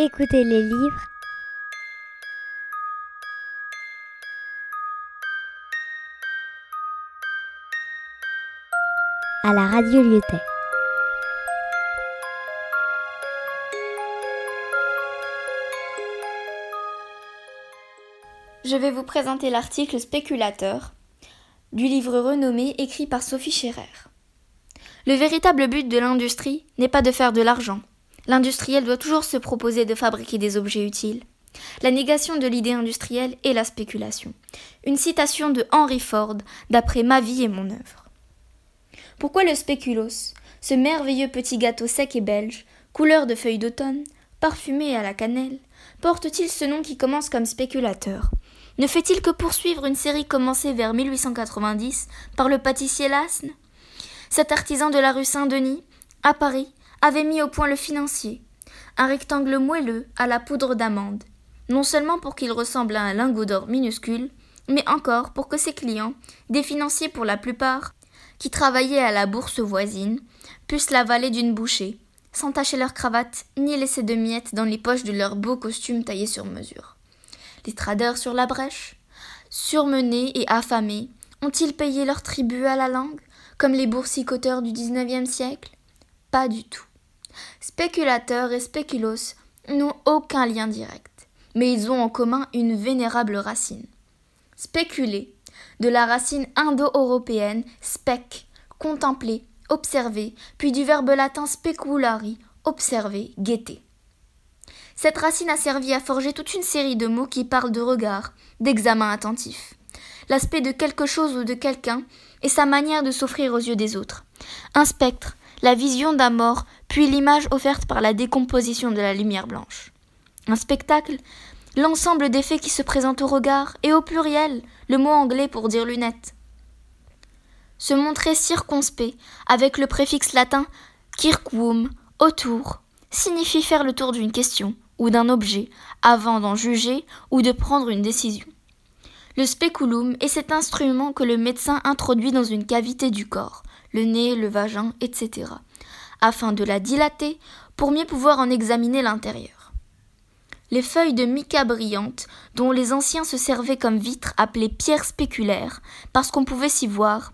Écoutez les livres. à la radio Lyotet. Je vais vous présenter l'article Spéculateur du livre renommé écrit par Sophie Scherer. Le véritable but de l'industrie n'est pas de faire de l'argent. L'industriel doit toujours se proposer de fabriquer des objets utiles. La négation de l'idée industrielle est la spéculation. Une citation de Henry Ford, d'après Ma vie et mon œuvre. Pourquoi le spéculoos, ce merveilleux petit gâteau sec et belge, couleur de feuilles d'automne, parfumé à la cannelle, porte-t-il ce nom qui commence comme spéculateur? Ne fait-il que poursuivre une série commencée vers 1890 par le pâtissier Lasne? Cet artisan de la rue Saint-Denis, à Paris, avait mis au point le financier, un rectangle moelleux à la poudre d'amande, non seulement pour qu'il ressemble à un lingot d'or minuscule, mais encore pour que ses clients, des financiers pour la plupart, qui travaillaient à la bourse voisine, pussent l'avaler d'une bouchée, sans tacher leur cravate ni laisser de miettes dans les poches de leurs beaux costumes taillés sur mesure. Les traders sur la brèche, surmenés et affamés, ont-ils payé leur tribut à la langue, comme les boursicoteurs du XIXe siècle? Pas du tout. Spéculateurs et spéculos n'ont aucun lien direct, mais ils ont en commun une vénérable racine. Spéculer, de la racine indo-européenne spec, contempler, observer, puis du verbe latin speculari, observer, guetter. Cette racine a servi à forger toute une série de mots qui parlent de regard, d'examen attentif, l'aspect de quelque chose ou de quelqu'un et sa manière de s'offrir aux yeux des autres. Un spectre, la vision d'un mort, puis l'image offerte par la décomposition de la lumière blanche. Un spectacle, l'ensemble des faits qui se présentent au regard, et au pluriel, le mot anglais pour dire lunettes. Se montrer circonspect, avec le préfixe latin circum, autour, signifie faire le tour d'une question ou d'un objet avant d'en juger ou de prendre une décision. Le speculum est cet instrument que le médecin introduit dans une cavité du corps, le nez, le vagin, etc., afin de la dilater pour mieux pouvoir en examiner l'intérieur les feuilles de mica brillante, dont les anciens se servaient comme vitres appelées pierres spéculaires, parce qu'on pouvait s'y voir,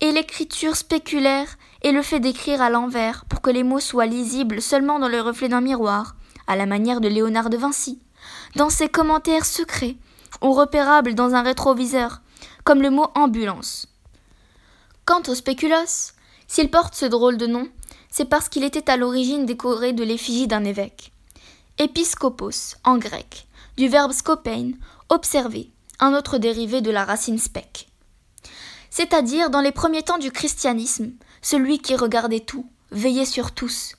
et l'écriture spéculaire et le fait d'écrire à l'envers pour que les mots soient lisibles seulement dans le reflet d'un miroir, à la manière de Léonard de Vinci, dans ses commentaires secrets, ou repérables dans un rétroviseur, comme le mot ambulance. Quant au spéculos, s'il porte ce drôle de nom, c'est parce qu'il était à l'origine décoré de l'effigie d'un évêque. Épiscopos, en grec, du verbe scopein, observer, un autre dérivé de la racine spec. C'est-à-dire, dans les premiers temps du christianisme, celui qui regardait tout, veillait sur tous,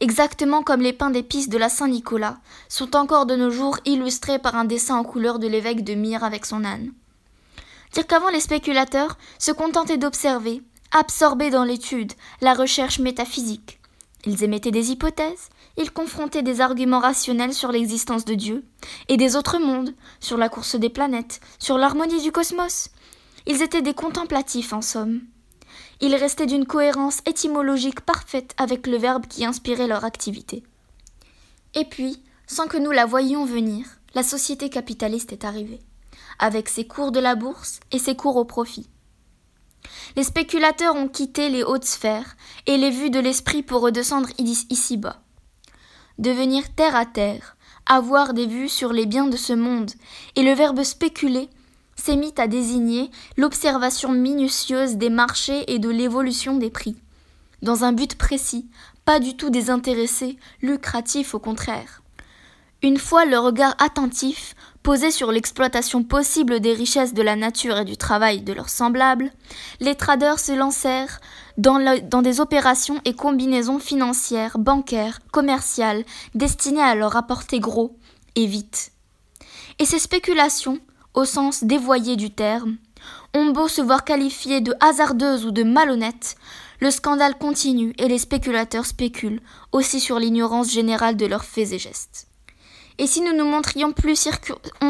exactement comme les pains d'épices de la Saint-Nicolas sont encore de nos jours illustrés par un dessin en couleur de l'évêque de Myre avec son âne. Dire qu'avant les spéculateurs se contentaient d'observer, absorbés dans l'étude, la recherche métaphysique. Ils émettaient des hypothèses, ils confrontaient des arguments rationnels sur l'existence de Dieu et des autres mondes, sur la course des planètes, sur l'harmonie du cosmos. Ils étaient des contemplatifs, en somme. Ils restaient d'une cohérence étymologique parfaite avec le verbe qui inspirait leur activité. Et puis, sans que nous la voyions venir, la société capitaliste est arrivée, avec ses cours de la bourse et ses cours au profit. Les spéculateurs ont quitté les hautes sphères et les vues de l'esprit pour redescendre ici-bas devenir terre à terre, avoir des vues sur les biens de ce monde, et le verbe spéculer s'est mis à désigner l'observation minutieuse des marchés et de l'évolution des prix, dans un but précis, pas du tout désintéressé, lucratif au contraire. Une fois le regard attentif posé sur l'exploitation possible des richesses de la nature et du travail de leurs semblables, les traders se lancèrent dans, dans, des opérations et combinaisons financières, bancaires, commerciales, destinées à leur apporter gros et vite. Et ces spéculations, au sens dévoyé du terme, ont beau se voir qualifiées de hasardeuses ou de malhonnêtes, le scandale continue et les spéculateurs spéculent aussi sur l'ignorance générale de leurs faits et gestes. Et si nous nous montrions plus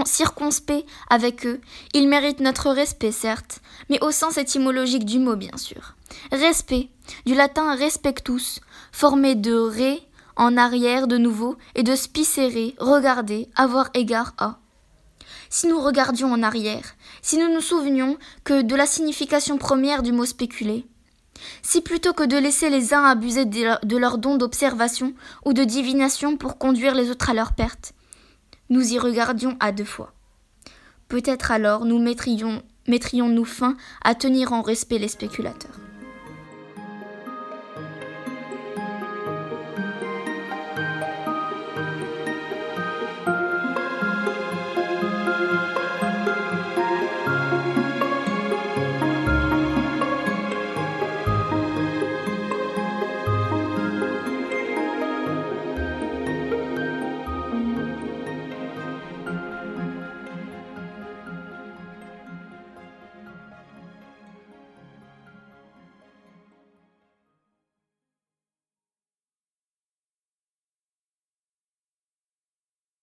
circonspects avec eux, ils méritent notre respect, certes, mais au sens étymologique du mot, bien sûr. Respect, du latin respectus, formé de re en arrière de nouveau et de spicérer, regarder, avoir égard à. Si nous regardions en arrière, si nous nous souvenions que de la signification première du mot spéculer, si plutôt que de laisser les uns abuser de leur don d'observation ou de divination pour conduire les autres à leur perte, nous y regardions à deux fois. Peut-être alors nous mettrions, mettrions nous fin à tenir en respect les spéculateurs.